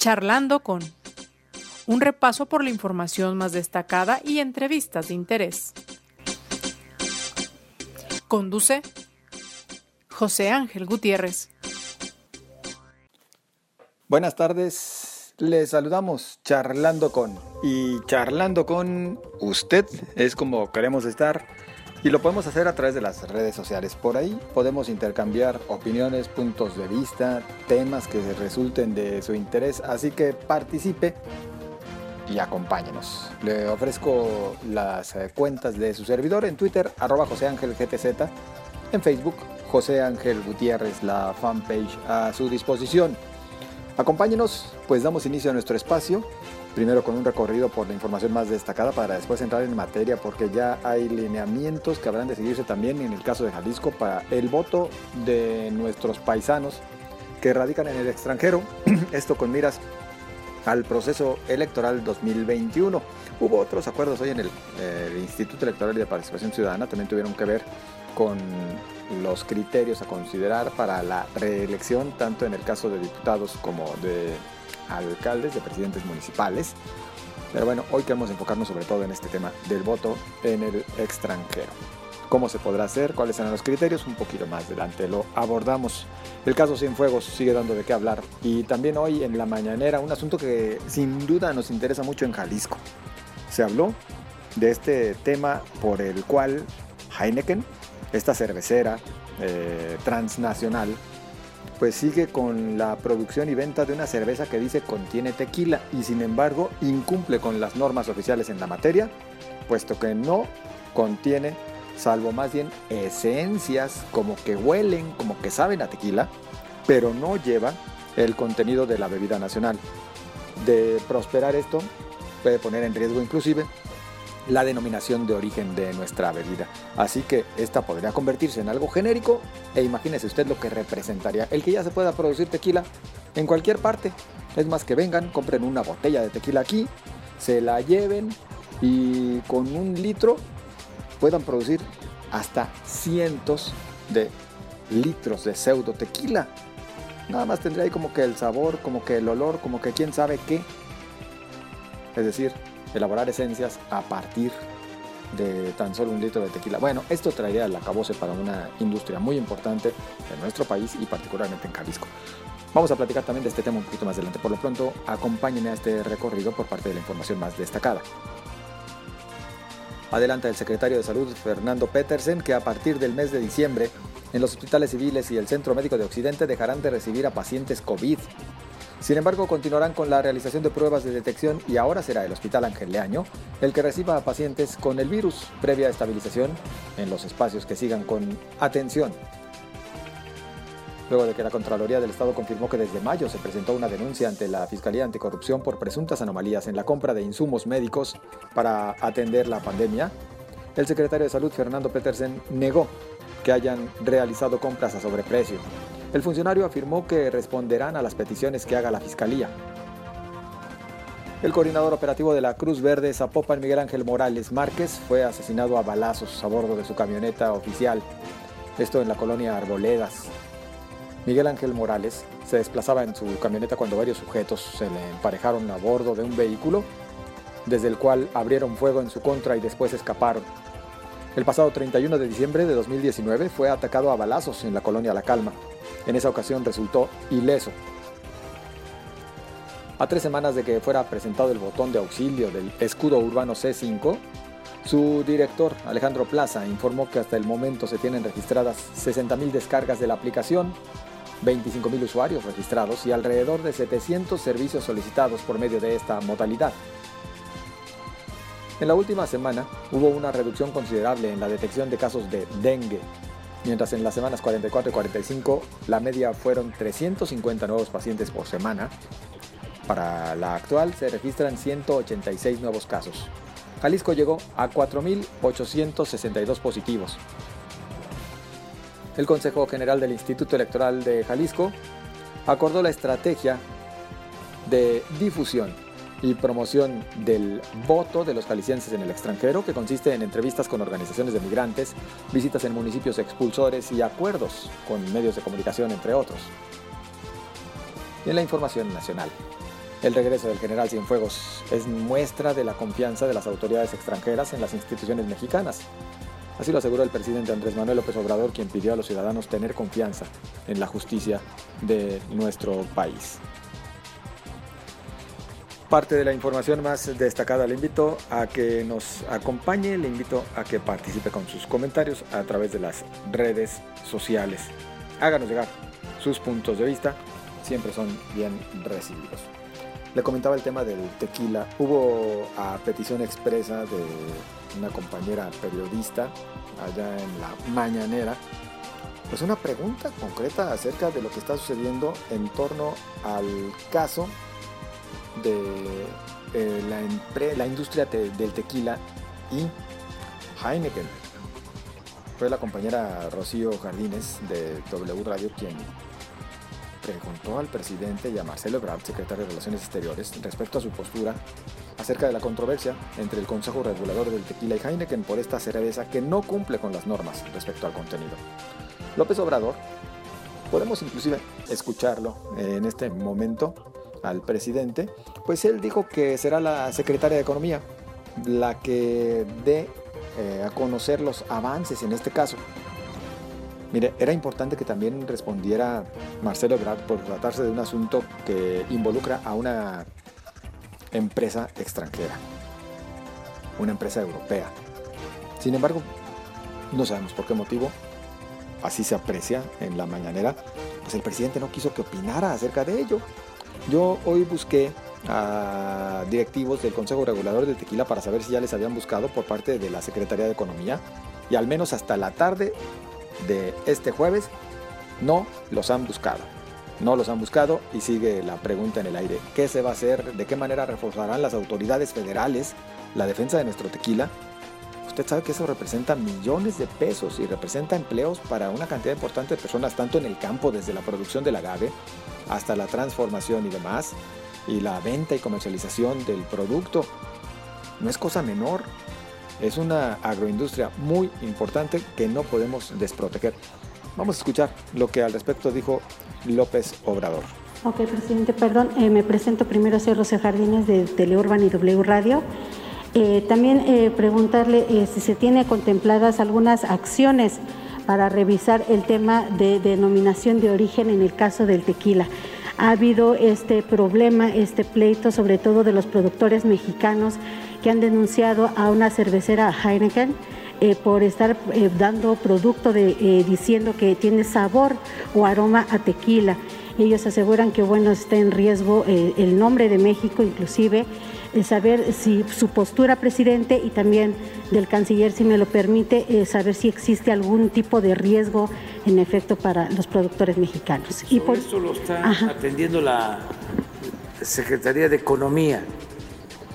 Charlando con un repaso por la información más destacada y entrevistas de interés. Conduce José Ángel Gutiérrez. Buenas tardes, les saludamos charlando con y charlando con usted es como queremos estar y lo podemos hacer a través de las redes sociales. Por ahí podemos intercambiar opiniones, puntos de vista, temas que resulten de su interés, así que participe y acompáñenos. Le ofrezco las eh, cuentas de su servidor en Twitter, arroba José Ángel GTZ, en Facebook, José Ángel Gutiérrez, la fanpage a su disposición. Acompáñenos, pues damos inicio a nuestro espacio, primero con un recorrido por la información más destacada para después entrar en materia porque ya hay lineamientos que habrán de seguirse también en el caso de Jalisco para el voto de nuestros paisanos que radican en el extranjero, esto con miras al proceso electoral 2021. Hubo otros acuerdos hoy en el, Instituto Electoral de Participación Ciudadana, también tuvieron que ver con los criterios a considerar para la reelección, tanto en el caso de diputados como de alcaldes, de presidentes municipales. Pero bueno, hoy queremos enfocarnos sobre todo en este tema del voto en el extranjero cómo se podrá hacer, cuáles serán los criterios, un poquito más adelante lo abordamos. El caso Cienfuegos sigue dando de qué hablar y también hoy en la mañanera un asunto que sin duda nos interesa mucho en Jalisco. Se habló de este tema por el cual Heineken, esta cervecera eh, transnacional, pues sigue con la producción y venta de una cerveza que dice contiene tequila y sin embargo incumple con las normas oficiales en la materia, puesto que no contiene salvo más bien esencias como que huelen, como que saben a tequila, pero no lleva el contenido de la bebida nacional. De prosperar esto puede poner en riesgo inclusive la denominación de origen de nuestra bebida. Así que esta podría convertirse en algo genérico e imagínese usted lo que representaría el que ya se pueda producir tequila en cualquier parte. Es más que vengan, compren una botella de tequila aquí, se la lleven y con un litro puedan producir hasta cientos de litros de pseudo tequila. Nada más tendría ahí como que el sabor, como que el olor, como que quién sabe qué. Es decir, elaborar esencias a partir de tan solo un litro de tequila. Bueno, esto traería la acabose para una industria muy importante en nuestro país y particularmente en Jalisco. Vamos a platicar también de este tema un poquito más adelante. Por lo pronto, acompáñenme a este recorrido por parte de la información más destacada. Adelanta el secretario de Salud Fernando Petersen que a partir del mes de diciembre en los hospitales civiles y el Centro Médico de Occidente dejarán de recibir a pacientes COVID. Sin embargo, continuarán con la realización de pruebas de detección y ahora será el Hospital Ángel Leaño el que reciba a pacientes con el virus previa estabilización en los espacios que sigan con atención luego de que la Contraloría del Estado confirmó que desde mayo se presentó una denuncia ante la Fiscalía Anticorrupción por presuntas anomalías en la compra de insumos médicos para atender la pandemia, el secretario de Salud Fernando Petersen negó que hayan realizado compras a sobreprecio. El funcionario afirmó que responderán a las peticiones que haga la Fiscalía. El coordinador operativo de la Cruz Verde Zapopan, Miguel Ángel Morales Márquez, fue asesinado a balazos a bordo de su camioneta oficial, esto en la colonia Arboledas, Miguel Ángel Morales se desplazaba en su camioneta cuando varios sujetos se le emparejaron a bordo de un vehículo, desde el cual abrieron fuego en su contra y después escaparon. El pasado 31 de diciembre de 2019 fue atacado a balazos en la colonia La Calma. En esa ocasión resultó ileso. A tres semanas de que fuera presentado el botón de auxilio del escudo urbano C5, su director, Alejandro Plaza, informó que hasta el momento se tienen registradas 60.000 descargas de la aplicación 25.000 usuarios registrados y alrededor de 700 servicios solicitados por medio de esta modalidad. En la última semana hubo una reducción considerable en la detección de casos de dengue, mientras en las semanas 44 y 45 la media fueron 350 nuevos pacientes por semana. Para la actual se registran 186 nuevos casos. Jalisco llegó a 4.862 positivos, el Consejo General del Instituto Electoral de Jalisco acordó la estrategia de difusión y promoción del voto de los jaliscienses en el extranjero, que consiste en entrevistas con organizaciones de migrantes, visitas en municipios expulsores y acuerdos con medios de comunicación, entre otros. Y en la información nacional. El regreso del general Cienfuegos es muestra de la confianza de las autoridades extranjeras en las instituciones mexicanas. Así lo aseguró el presidente Andrés Manuel López Obrador, quien pidió a los ciudadanos tener confianza en la justicia de nuestro país. Parte de la información más destacada le invito a que nos acompañe, le invito a que participe con sus comentarios a través de las redes sociales. Háganos llegar sus puntos de vista, siempre son bien recibidos. Le comentaba el tema del tequila. Hubo a petición expresa de una compañera periodista allá en la mañanera, pues una pregunta concreta acerca de lo que está sucediendo en torno al caso de eh, la, industria del tequila y Heineken. Fue la compañera Rocío Jardines de W Radio quien preguntó al presidente y a Marcelo Ebrard, secretario de Relaciones Exteriores, respecto a su postura acerca de la controversia entre el Consejo Regulador del Tequila y Heineken por esta cerveza que no cumple con las normas respecto al contenido. López Obrador, podemos inclusive escucharlo en este momento al presidente, pues él dijo que será la secretaria de Economía la que dé eh, a conocer los avances en este caso. Mire, era importante que también respondiera Marcelo Ebrard por tratarse de un asunto que involucra a una empresa extranjera, una empresa europea. Sin embargo, no sabemos por qué motivo, así se aprecia en la mañanera, pues el presidente no quiso que opinara acerca de ello. Yo hoy busqué a directivos del Consejo Regulador de Tequila para saber si ya les habían buscado por parte de la Secretaría de Economía y al menos hasta la tarde de este jueves no los han buscado. No los han buscado y sigue la pregunta en el aire. ¿Qué se va a hacer? ¿De qué manera reforzarán las autoridades federales la defensa de nuestro tequila? Usted sabe que eso representa millones de pesos y representa empleos para una cantidad importante de personas, tanto en el campo, desde la producción del agave hasta la transformación y demás, y la venta y comercialización del producto. No es cosa menor. Es una agroindustria muy importante que no podemos desproteger. Vamos a escuchar lo que al respecto dijo López Obrador. Ok, presidente, perdón, eh, me presento primero, soy Rocío Jardines de Teleurban y W Radio. Eh, también eh, preguntarle si se tiene contempladas algunas acciones para revisar el tema de denominación de origen en el caso del tequila. Ha habido este problema, este pleito, sobre todo de los productores mexicanos que han denunciado a una cervecera Heineken eh, por estar eh, dando producto eh, diciendo que tiene sabor o aroma a tequila. Ellos aseguran que bueno está en riesgo el nombre de México, inclusive saber si su postura, presidente, y también del canciller, si me lo permite, saber si existe algún tipo de riesgo en efecto para los productores mexicanos. y por eso lo está atendiendo la Secretaría de Economía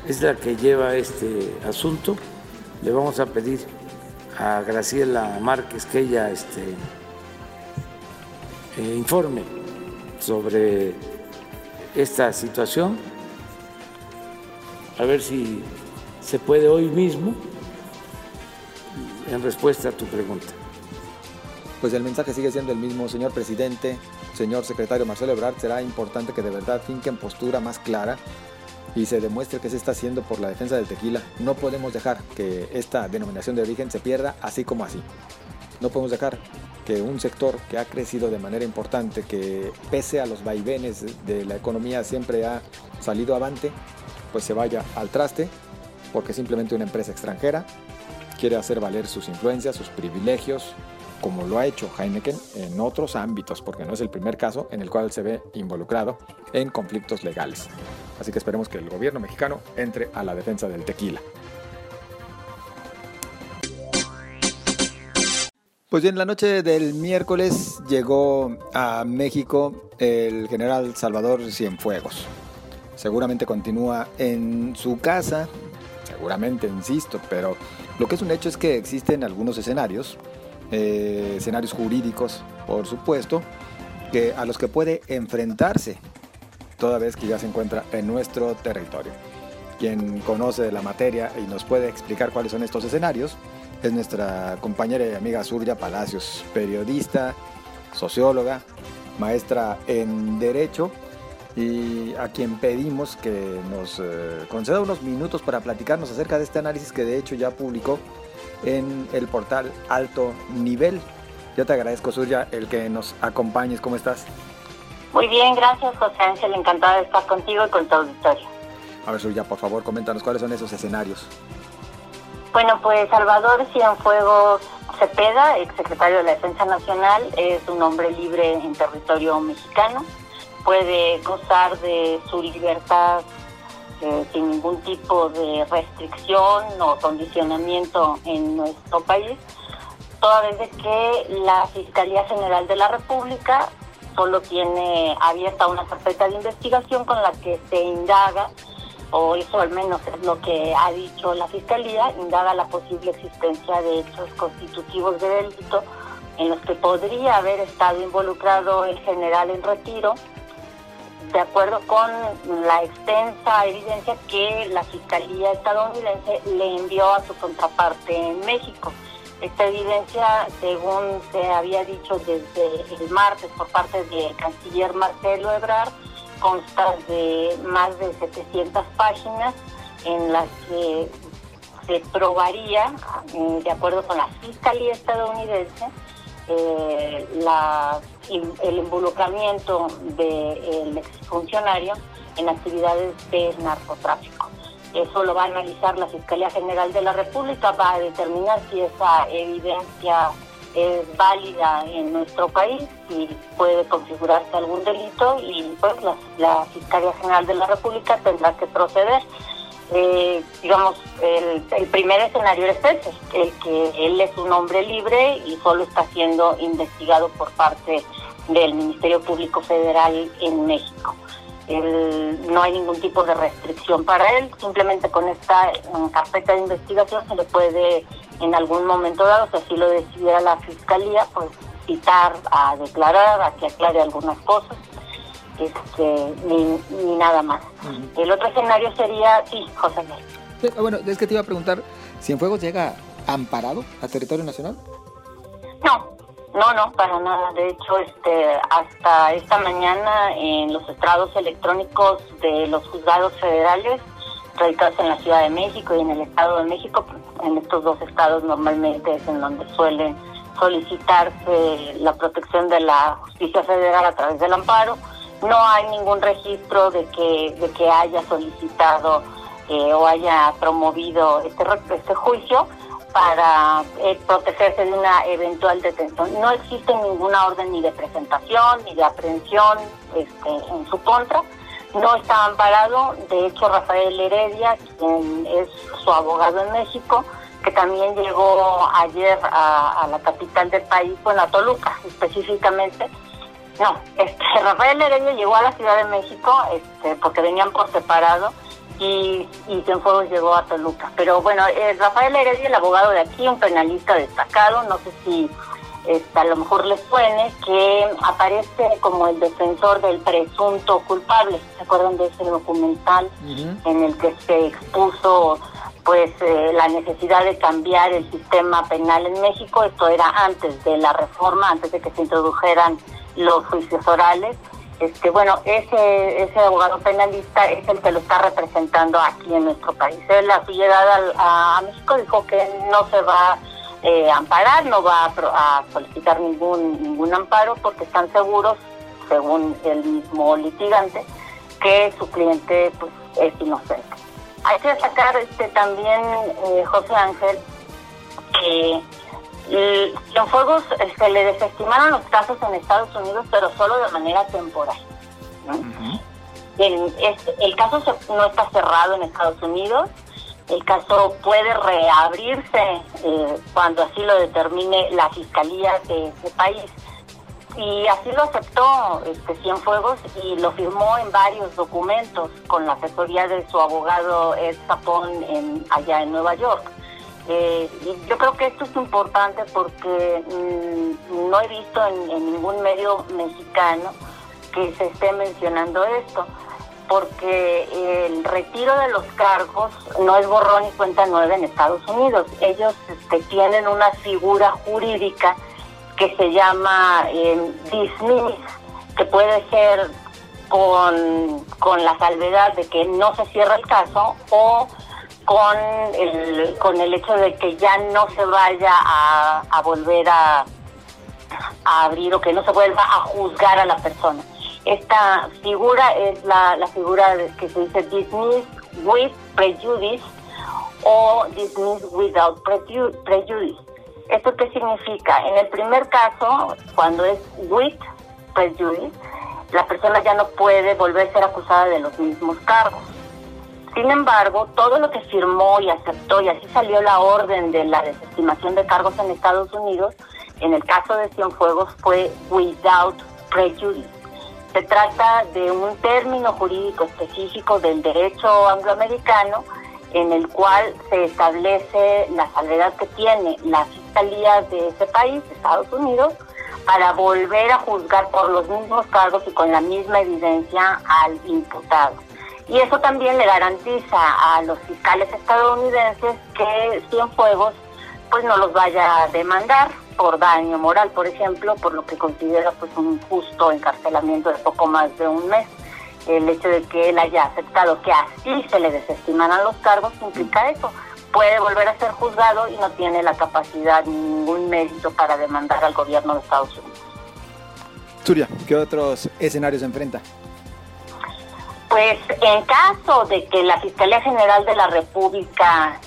es la que lleva este asunto. Le vamos a pedir a Graciela Márquez que ella este, eh, informe sobre esta situación, a ver si se puede hoy mismo en respuesta a tu pregunta. Pues el mensaje sigue siendo el mismo, señor presidente, señor secretario Marcelo Ebrard, será importante que de verdad finquen postura más clara y se demuestre que se está haciendo por la defensa del tequila. No podemos dejar que esta denominación de origen se pierda así como así. No podemos dejar que un sector que ha crecido de manera importante, que pese a los vaivenes de la economía siempre ha salido avante, pues se vaya al traste porque simplemente una empresa extranjera quiere hacer valer sus influencias, sus privilegios, como lo ha hecho Heineken en otros ámbitos, porque no es el primer caso en el cual se ve involucrado en conflictos legales. Así que esperemos que el gobierno mexicano entre a la defensa del tequila. Pues bien, la noche del miércoles llegó a México el general Salvador Cienfuegos. Seguramente continúa en su casa, seguramente, insisto, pero lo que es un hecho es que existen algunos escenarios eh, escenarios jurídicos, por supuesto, que, a los que puede enfrentarse toda vez que ya se encuentra en nuestro territorio. Quien conoce la materia y nos puede explicar cuáles son estos escenarios es nuestra compañera y amiga Surya Palacios, periodista, socióloga, maestra en Derecho y a quien pedimos que nos eh, conceda unos minutos para platicarnos acerca de este análisis que de hecho ya publicó en el portal Alto Nivel. Yo te agradezco, Surya, el que nos acompañes. ¿Cómo estás? Muy bien, gracias, José Ángel. Encantada de estar contigo y con tu auditorio. A ver, Surya, por favor, coméntanos cuáles son esos escenarios. Bueno, pues Salvador Cienfuegos Cepeda, exsecretario de la Defensa Nacional, es un hombre libre en territorio mexicano. Puede gozar de su libertad eh, sin ningún tipo de restricción o condicionamiento en nuestro país, toda vez que la Fiscalía General de la República solo tiene abierta una carpeta de investigación con la que se indaga, o eso al menos es lo que ha dicho la Fiscalía, indaga la posible existencia de hechos constitutivos de delito en los que podría haber estado involucrado el general en retiro de acuerdo con la extensa evidencia que la Fiscalía estadounidense le envió a su contraparte en México. Esta evidencia, según se había dicho desde el martes por parte del canciller Marcelo Ebrard, consta de más de 700 páginas en las que se probaría, de acuerdo con la Fiscalía estadounidense, eh, la, el involucramiento del exfuncionario en actividades de narcotráfico. Eso lo va a analizar la Fiscalía General de la República, va a determinar si esa evidencia es válida en nuestro país, si puede configurarse algún delito y pues la Fiscalía General de la República tendrá que proceder eh, digamos, el, primer escenario es ese, el que él es un hombre libre y solo está siendo investigado por parte del Ministerio Público Federal en México. no hay ningún tipo de restricción para él, simplemente con esta carpeta de investigación se le puede en algún momento dado, si así lo decidiera la Fiscalía, pues citar a declarar, a que aclare algunas cosas este, ni, nada más. El otro escenario sería, sí, José ah, Bueno, es que te iba a preguntar, ¿Cienfuegos llega amparado a territorio nacional? No, no, no, para nada. De hecho, este, hasta esta mañana en los estrados electrónicos de los juzgados federales radicados en la Ciudad de México y en el Estado de México, en estos dos estados normalmente es en donde suelen solicitarse la protección de la justicia federal a través del amparo no hay ningún registro de que, de que haya solicitado eh, o haya promovido este, este juicio para eh, protegerse de una eventual detención. No existe ninguna orden ni de presentación ni de aprehensión este, en su contra. No está amparado. De hecho, Rafael Heredia, quien es su abogado en México, que también llegó ayer a, a la capital del país, bueno, a Toluca específicamente, no, este, Rafael Heredia llegó a la Ciudad de México este, porque venían por separado y, y Cienfuegos llegó a Toluca. Pero bueno, eh, Rafael Heredia, el abogado de aquí, un penalista destacado, no sé si este, a lo mejor les suene, que aparece como el defensor del presunto culpable. ¿Se acuerdan de ese documental en el que se expuso pues eh, la necesidad de cambiar el sistema penal en México? Esto era antes de la reforma, antes de que se introdujeran los juicios orales. Este, bueno, ese, ese abogado penalista es el que lo está representando aquí en nuestro país. Él a su llegada a, México dijo que no se va eh, a amparar, no va a, solicitar ningún, ningún amparo porque están seguros, según el mismo litigante, que su cliente pues, es inocente. Hay que destacar este, también, eh, José Ángel, que Cienfuegos se este, le desestimaron los casos en Estados Unidos, pero solo de manera temporal. el, caso no está cerrado en Estados Unidos. El caso puede reabrirse eh, cuando así lo determine la fiscalía de ese país. Y así lo aceptó este, Cienfuegos y lo firmó en varios documentos con la asesoría de su abogado Ed Zapón en, allá en Nueva York. Eh, yo creo que esto es importante porque mm, no he visto en, ningún medio mexicano que se esté mencionando esto, porque el retiro de los cargos no es borrón y cuenta nueva en Estados Unidos. Ellos este, tienen una figura jurídica que se llama eh, dismiss, que puede ser con, con la salvedad de que no se cierra el caso o con el, con el hecho de que ya no se vaya a, volver a, a abrir o que no se vuelva a juzgar a la persona. Esta figura es la, la figura que se dice dismiss with prejudice o dismiss without prejudice. ¿Esto qué significa? En el primer caso, cuando es with prejudice, la persona ya no puede volver a ser acusada de los mismos cargos. Sin embargo, todo lo que firmó y aceptó, y así salió la orden de la desestimación de cargos en Estados Unidos, en el caso de Cienfuegos fue without prejudice. Se trata de un término jurídico específico del derecho angloamericano en el cual se establece la salvedad que tiene la fiscalía de ese país, Estados Unidos, para volver a juzgar por los mismos cargos y con la misma evidencia al imputado. Y eso también le garantiza a los fiscales estadounidenses que Cienfuegos pues no los vaya a demandar por daño moral, por ejemplo, por lo que considera pues un justo encarcelamiento de poco más de un mes. El hecho de que él haya aceptado que así se le desestimaran los cargos implica eso. Puede volver a ser juzgado y no tiene la capacidad ni ningún mérito para demandar al gobierno de Estados Unidos. Turia, ¿qué otros escenarios enfrenta? Pues en caso de que la Fiscalía General de la República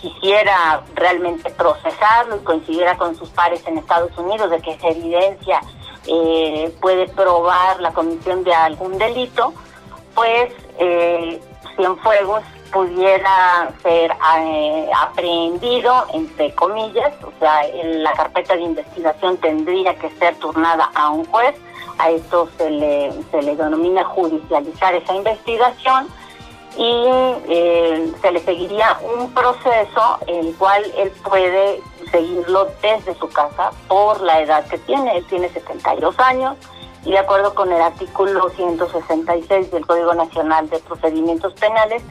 quisiera realmente procesarlo y coincidiera con sus pares en Estados Unidos de que esa evidencia eh, puede probar la comisión de algún delito, pues eh, Cienfuegos pudiera ser eh, aprehendido, entre comillas, o sea, la carpeta de investigación tendría que ser turnada a un juez, a esto se le, se le denomina judicializar esa investigación, y eh, se le seguiría un proceso el cual él puede seguirlo desde su casa por la edad que tiene. Él tiene 72 años y de acuerdo con el artículo 166 del Código Nacional de Procedimientos Penales,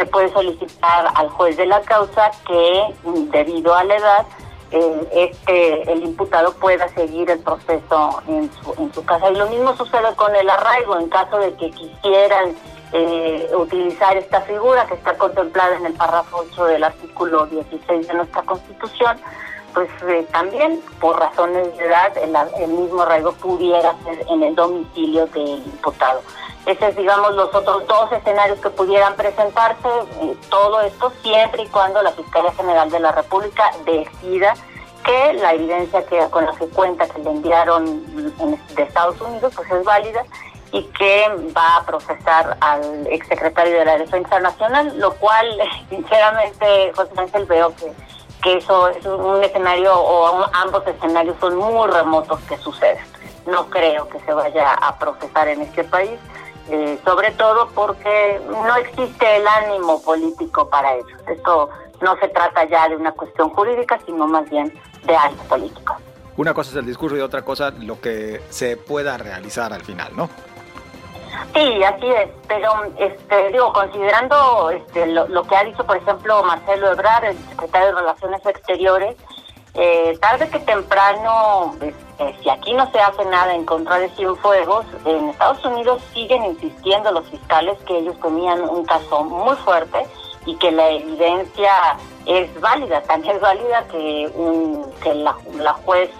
se puede solicitar al juez de la causa que debido a la edad eh, este el imputado pueda seguir el proceso en su, en su casa. Y lo mismo sucede con el arraigo en caso de que quisieran eh, utilizar esta figura que está contemplada en el párrafo 8 del artículo 16 de nuestra Constitución, pues eh, también por razones de edad el, mismo arraigo pudiera ser en el domicilio del imputado. Esos es, digamos, los otros dos escenarios que pudieran presentarse, todo esto siempre y cuando la Fiscalía General de la República decida que la evidencia que con la que cuenta que le enviaron de Estados Unidos pues es válida y que va a procesar al exsecretario de la Defensa Nacional, lo cual, sinceramente, José Ángel, veo que, que eso es un escenario, o ambos escenarios son muy remotos que sucedan. No creo que se vaya a procesar en este país, eh, sobre todo porque no existe el ánimo político para eso. Esto no se trata ya de una cuestión jurídica, sino más bien de ánimo político. Una cosa es el discurso y otra cosa lo que se pueda realizar al final, ¿no? Sí, así es, pero este, digo, considerando este, lo, que ha dicho, por ejemplo, Marcelo Ebrard, el secretario de Relaciones Exteriores, eh, tarde que temprano, este, si aquí no se hace nada en contra de Cienfuegos, en Estados Unidos siguen insistiendo los fiscales que ellos tenían un caso muy fuerte y que la evidencia es válida, también es válida que, un, que la, juez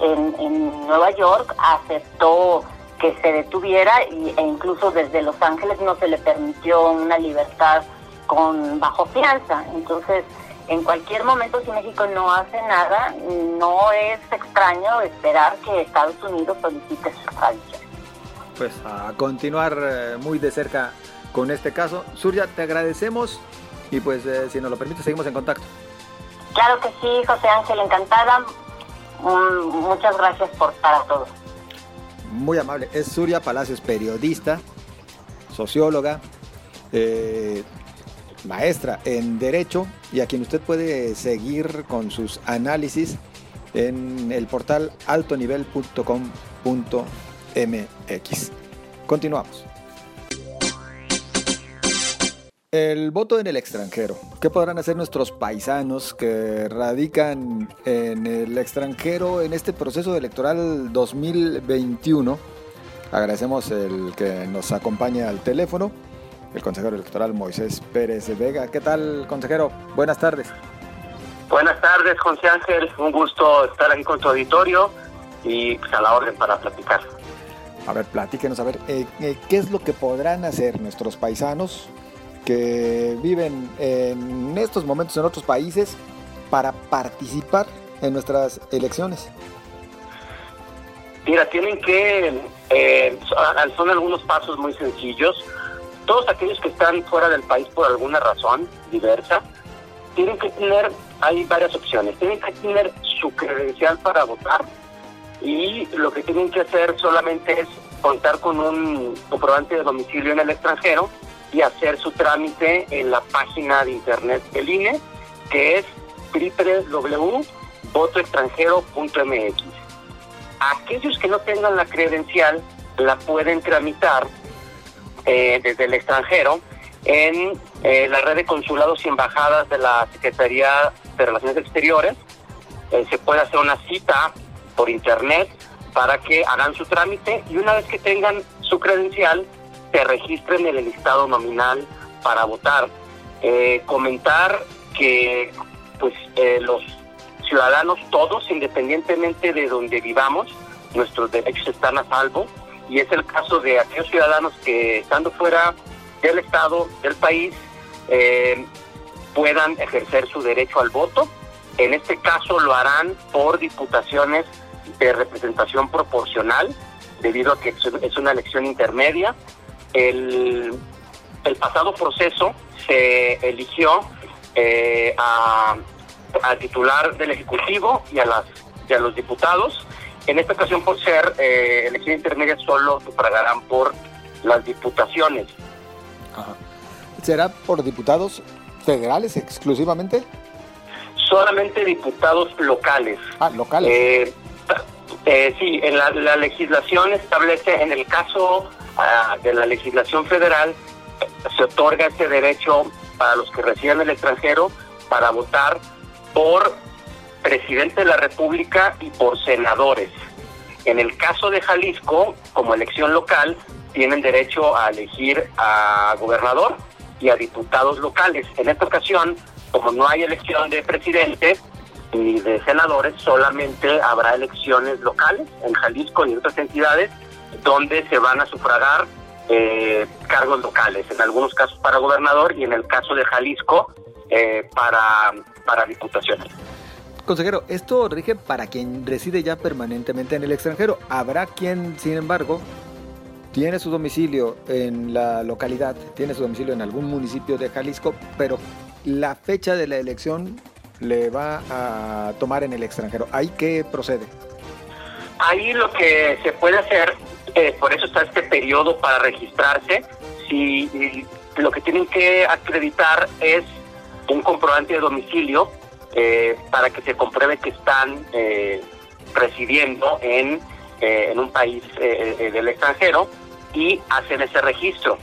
en, en Nueva York aceptó que se detuviera y, e incluso desde Los Ángeles no se le permitió una libertad con bajo fianza. Entonces, en cualquier momento si México no hace nada, no es extraño esperar que Estados Unidos solicite su extradición. Pues a continuar eh, muy de cerca con este caso. Surya, te agradecemos y pues eh, si nos lo permite seguimos en contacto. Claro que sí, José Ángel, encantada. muchas gracias por para todos muy amable. Es Surya Palacios, periodista, socióloga, eh, maestra en Derecho y a quien usted puede seguir con sus análisis en el portal altonivel.com.mx. Continuamos. El voto en el extranjero. ¿Qué podrán hacer nuestros paisanos que radican en el extranjero en este proceso electoral 2021? Agradecemos el que nos acompañe al teléfono, el consejero electoral Moisés Pérez Vega. ¿Qué tal, consejero? Buenas tardes. Buenas tardes, José Ángel. Un gusto estar aquí con tu auditorio y pues, a la orden para platicar. A ver, platíquenos, a ver, eh, eh, ¿qué es lo que podrán hacer nuestros paisanos que viven en estos momentos en otros países para participar en nuestras elecciones? Mira, tienen que, eh, son algunos pasos muy sencillos. Todos aquellos que están fuera del país por alguna razón diversa, tienen que tener, hay varias opciones, tienen que tener su credencial para votar y lo que tienen que hacer solamente es contar con un comprobante de domicilio en el extranjero y hacer su trámite en la página de internet del INE, que es www.votoextranjero.mx. Aquellos que no tengan la credencial la pueden tramitar eh, desde el extranjero en eh, la red de consulados y embajadas de la Secretaría de Relaciones Exteriores. Eh, se puede hacer una cita por internet para que hagan su trámite y una vez que tengan su credencial, se registren en el listado nominal para votar. Eh, comentar que pues eh, los ciudadanos todos, independientemente de donde vivamos, nuestros derechos están a salvo y es el caso de aquellos ciudadanos que estando fuera del Estado, del país, eh, puedan ejercer su derecho al voto. En este caso lo harán por diputaciones de representación proporcional, debido a que es una elección intermedia. El, pasado proceso se eligió eh, a, al titular del Ejecutivo y a, las, y a los diputados. En esta ocasión, por ser eh, elección intermedia, solo sufragarán por las diputaciones. ¿Será por diputados federales exclusivamente? Solamente diputados locales. Ah, locales. Eh, eh, sí, en la, legislación establece, en el caso ah, de la legislación federal, se otorga este derecho para los que residen en el extranjero para votar por presidente de la República y por senadores. En el caso de Jalisco, como elección local, tienen derecho a elegir a gobernador y a diputados locales. En esta ocasión, como no hay elección de presidente, y de senadores, solamente habrá elecciones locales en Jalisco y en otras entidades donde se van a sufragar eh, cargos locales, en algunos casos para gobernador y en el caso de Jalisco eh, para diputaciones. Consejero, esto rige para quien reside ya permanentemente en el extranjero. Habrá quien, sin embargo, tiene su domicilio en la localidad, tiene su domicilio en algún municipio de Jalisco, pero la fecha de la elección le va a tomar en el extranjero. ¿Ahí qué procede? Ahí lo que se puede hacer, eh, por eso está este periodo para registrarse, si lo que tienen que acreditar es un comprobante de domicilio eh, para que se compruebe que están eh, residiendo en, en un país del extranjero y hacen ese registro.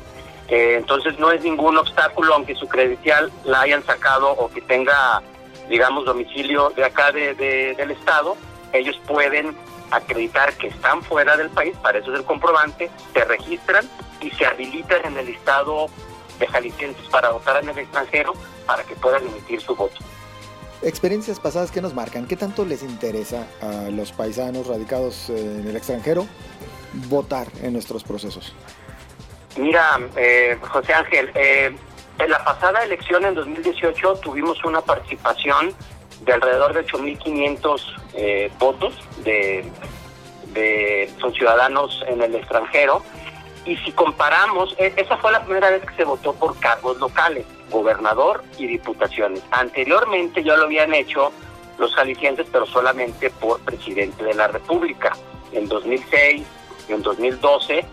entonces no es ningún obstáculo, aunque su credencial la hayan sacado o que tenga digamos, domicilio de acá de, del Estado, ellos pueden acreditar que están fuera del país, para eso es el comprobante, se registran y se habilitan en el Estado de jaliscienses para votar en el extranjero para que puedan emitir su voto. Experiencias pasadas que nos marcan, ¿qué tanto les interesa a los paisanos radicados en el extranjero votar en nuestros procesos? Mira, eh, José Ángel, eh, en la pasada elección en 2018 tuvimos una participación de alrededor de 8.500 eh, votos de, de ciudadanos en el extranjero. Y si comparamos, e, esa fue la primera vez que se votó por cargos locales, gobernador y diputaciones. Anteriormente ya lo habían hecho los jaliscienses, pero solamente por presidente de la República, en 2006 y en 2012.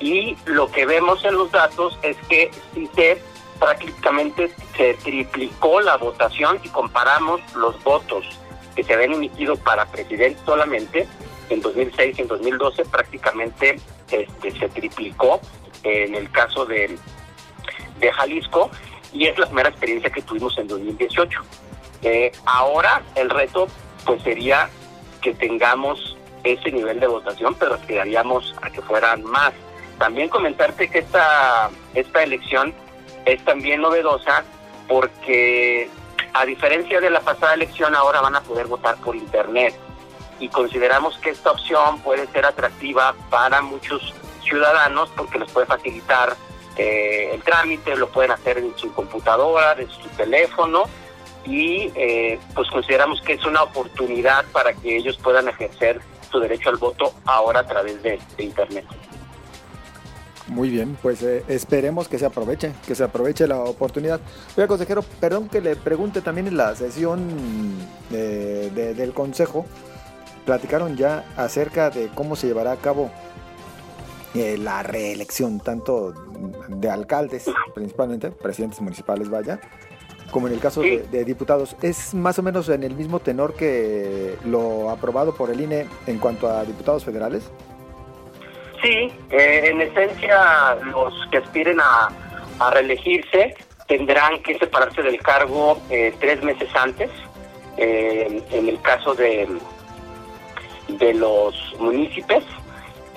Y lo que vemos en los datos es que se prácticamente se triplicó la votación si comparamos los votos que se habían emitido para presidente solamente en 2006 y en 2012 prácticamente este, se triplicó en el caso de, de Jalisco y es la primera experiencia que tuvimos en 2018. Eh, ahora el reto pues sería que tengamos ese nivel de votación, pero aspiraríamos a que fueran más. También comentarte que esta, esta elección es también novedosa porque a diferencia de la pasada elección ahora van a poder votar por internet y consideramos que esta opción puede ser atractiva para muchos ciudadanos porque les puede facilitar eh, el trámite, lo pueden hacer en su computadora, en su teléfono y eh, pues consideramos que es una oportunidad para que ellos puedan ejercer su derecho al voto ahora a través de, internet. Muy bien, pues eh, esperemos que se aproveche, que se aproveche la oportunidad. Oiga, consejero, perdón que le pregunte también en la sesión del consejo, platicaron ya acerca de cómo se llevará a cabo eh, la reelección, tanto de alcaldes, principalmente, presidentes municipales, vaya, como en el caso de, diputados. ¿Es más o menos en el mismo tenor que lo aprobado por el INE en cuanto a diputados federales? Sí, eh, en esencia los que aspiren a, reelegirse tendrán que separarse del cargo eh, tres meses antes. en el caso de, de los municipios,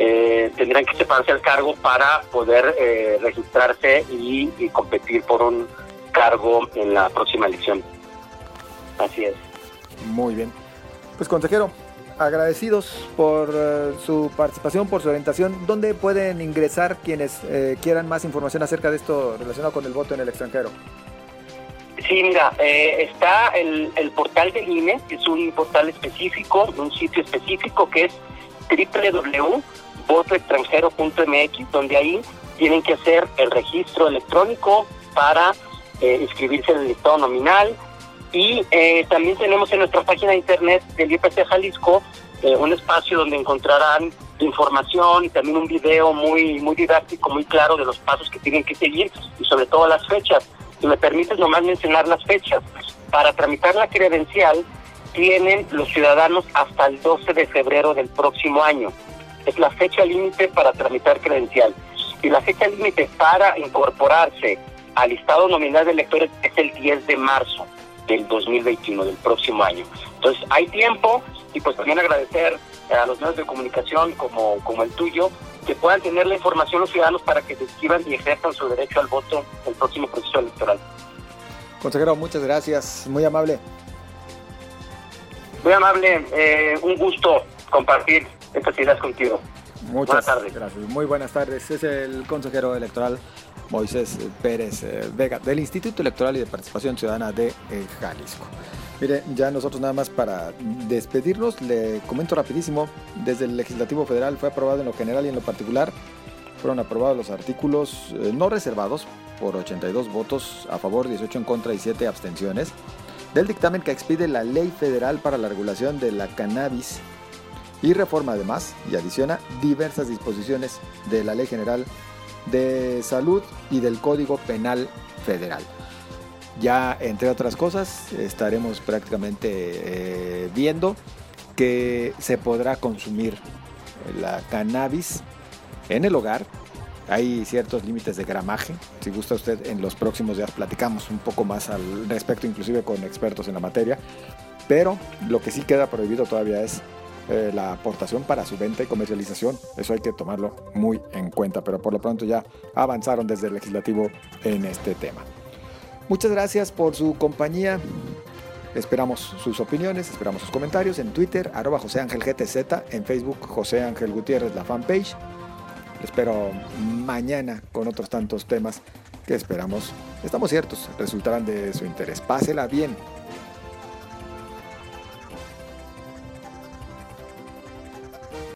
eh, tendrán que separarse al cargo para poder eh, registrarse y, competir por un cargo en la próxima elección. Así es. Muy bien. Pues consejero, agradecidos por eh, su participación, por su orientación. ¿Dónde pueden ingresar quienes quieran más información acerca de esto relacionado con el voto en el extranjero? Sí, mira, está el, el portal del INE, que es un portal específico, un sitio específico que es www votoextranjero.mx, donde ahí tienen que hacer el registro electrónico para eh, inscribirse en el listado nominal. Y eh, también tenemos en nuestra página de internet del IPC Jalisco eh, un espacio donde encontrarán información y también un video muy, muy didáctico, muy claro de los pasos que tienen que seguir y sobre todo las fechas. Si me permites nomás mencionar las fechas. Para tramitar la credencial tienen los ciudadanos hasta el 12 de febrero del próximo año es la fecha límite para tramitar credencial. Y la fecha límite para incorporarse al listado nominal de electores es el 10 de marzo del 2021, del próximo año. Entonces, hay tiempo y pues también agradecer a los medios de comunicación como, como el tuyo que puedan tener la información los ciudadanos para que se inscriban y ejerzan su derecho al voto en el próximo proceso electoral. Consejero, muchas gracias, muy amable. Muy amable, eh, un gusto compartir ideas contigo. Muchas tardes. gracias. Muy buenas tardes. Es el consejero electoral Moisés Pérez eh, Vega del Instituto Electoral y de Participación Ciudadana de eh, Jalisco. Mire, ya nosotros nada más para despedirnos, le comento rapidísimo, desde el Legislativo Federal fue aprobado en lo general y en lo particular, fueron aprobados los artículos eh, no reservados por 82 votos a favor, 18 en contra y 7 abstenciones, del dictamen que expide la Ley Federal para la Regulación de la Cannabis y reforma además y adiciona diversas disposiciones de la Ley General de Salud y del Código Penal Federal. Ya, entre otras cosas, estaremos prácticamente eh, viendo que se podrá consumir la cannabis en el hogar. Hay ciertos límites de gramaje. Si gusta usted, en los próximos días platicamos un poco más al respecto, inclusive con expertos en la materia. Pero lo que sí queda prohibido todavía es eh, la aportación para su venta y comercialización. Eso hay que tomarlo muy en cuenta, pero por lo pronto ya avanzaron desde el legislativo en este tema. Muchas gracias por su compañía. Esperamos sus opiniones, esperamos sus comentarios en Twitter, arroba José Ángel GTZ, en Facebook José Ángel Gutiérrez, la fanpage. espero mañana con otros tantos temas que esperamos, estamos ciertos, resultarán de su interés. Pásela bien.